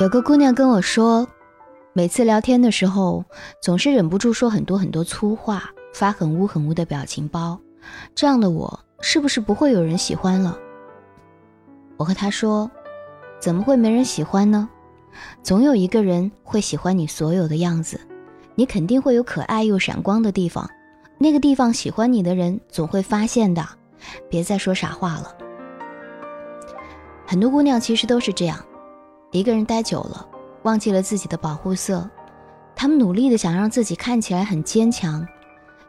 有个姑娘跟我说，每次聊天的时候，总是忍不住说很多很多粗话，发很污很污的表情包。这样的我，是不是不会有人喜欢了？我和她说，怎么会没人喜欢呢？总有一个人会喜欢你所有的样子，你肯定会有可爱又闪光的地方，那个地方喜欢你的人总会发现的。别再说傻话了。很多姑娘其实都是这样。一个人待久了，忘记了自己的保护色，他们努力的想让自己看起来很坚强，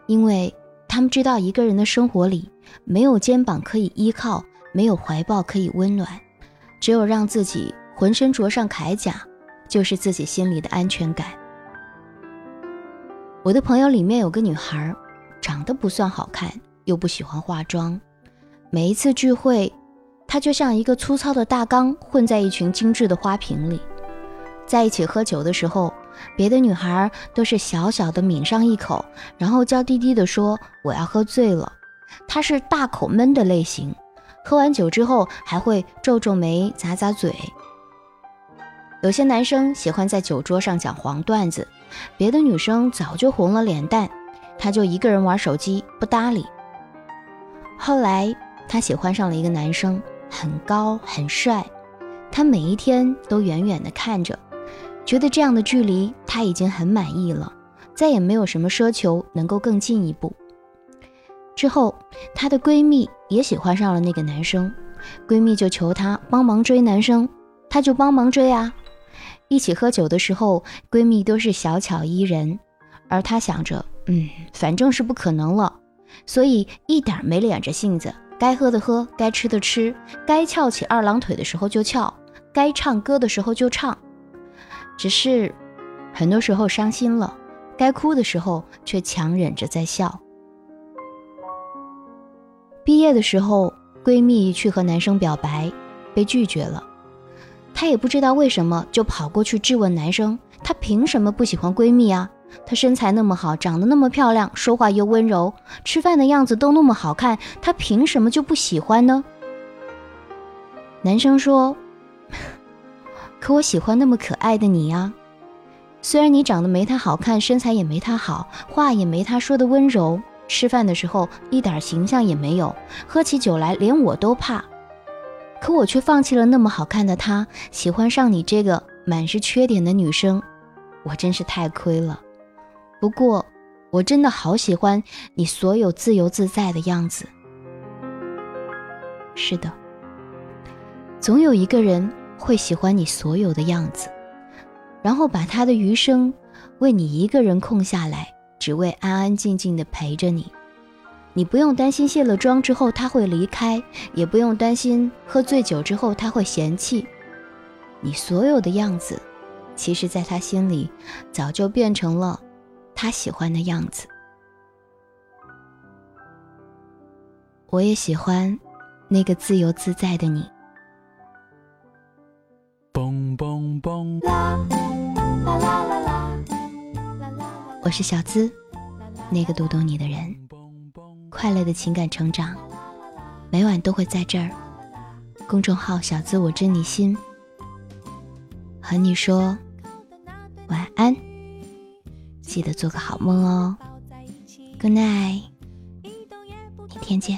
因为他们知道一个人的生活里没有肩膀可以依靠，没有怀抱可以温暖，只有让自己浑身着上铠甲，就是自己心里的安全感。我的朋友里面有个女孩，长得不算好看，又不喜欢化妆，每一次聚会。他就像一个粗糙的大缸，混在一群精致的花瓶里。在一起喝酒的时候，别的女孩都是小小的抿上一口，然后娇滴滴地说：“我要喝醉了。”他是大口闷的类型，喝完酒之后还会皱皱眉、咂咂嘴。有些男生喜欢在酒桌上讲黄段子，别的女生早就红了脸蛋，他就一个人玩手机不搭理。后来他喜欢上了一个男生。很高很帅，他每一天都远远的看着，觉得这样的距离他已经很满意了，再也没有什么奢求能够更进一步。之后，她的闺蜜也喜欢上了那个男生，闺蜜就求她帮忙追男生，她就帮忙追啊。一起喝酒的时候，闺蜜都是小巧依人，而她想着，嗯，反正是不可能了，所以一点没敛着性子。该喝的喝，该吃的吃，该翘起二郎腿的时候就翘，该唱歌的时候就唱。只是，很多时候伤心了，该哭的时候却强忍着在笑。毕业的时候，闺蜜去和男生表白，被拒绝了。她也不知道为什么，就跑过去质问男生：“他凭什么不喜欢闺蜜啊？”她身材那么好，长得那么漂亮，说话又温柔，吃饭的样子都那么好看，她凭什么就不喜欢呢？男生说：“ 可我喜欢那么可爱的你呀，虽然你长得没她好看，身材也没她好，话也没她说的温柔，吃饭的时候一点形象也没有，喝起酒来连我都怕，可我却放弃了那么好看的她，喜欢上你这个满是缺点的女生，我真是太亏了。”不过，我真的好喜欢你所有自由自在的样子。是的，总有一个人会喜欢你所有的样子，然后把他的余生为你一个人空下来，只为安安静静的陪着你。你不用担心卸了妆之后他会离开，也不用担心喝醉酒之后他会嫌弃。你所有的样子，其实在他心里早就变成了。他喜欢的样子，我也喜欢那个自由自在的你。我是小资，那个读懂你的人。快乐的情感成长，每晚都会在这儿。公众号“小资我知你心”，和你说晚安。记得做个好梦哦，Good night，明天见。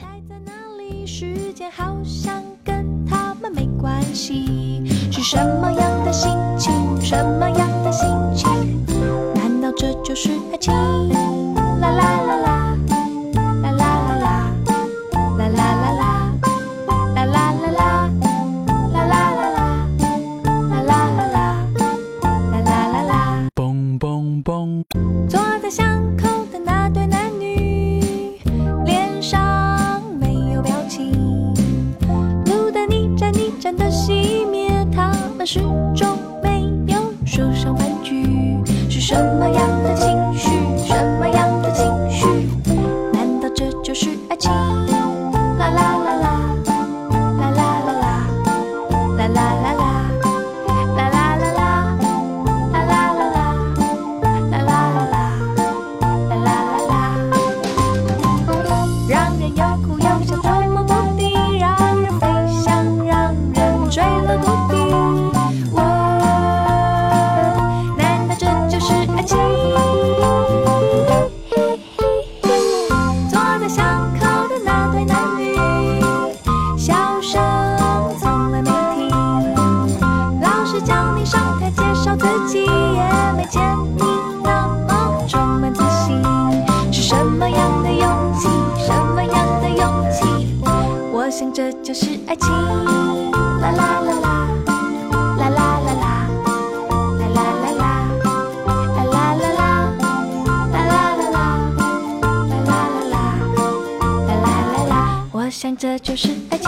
时间好像跟他们没关系，是什么样的心情？什么样的心情？难道这就是爱情？啦啦见你那么充满自信。是什么样的勇气？什么样的勇气？我想这就是爱情。啦啦啦啦，啦啦啦啦，啦啦啦啦，啦啦啦啦，啦啦啦啦，啦啦啦啦，啦啦啦啦。我想这就是爱情。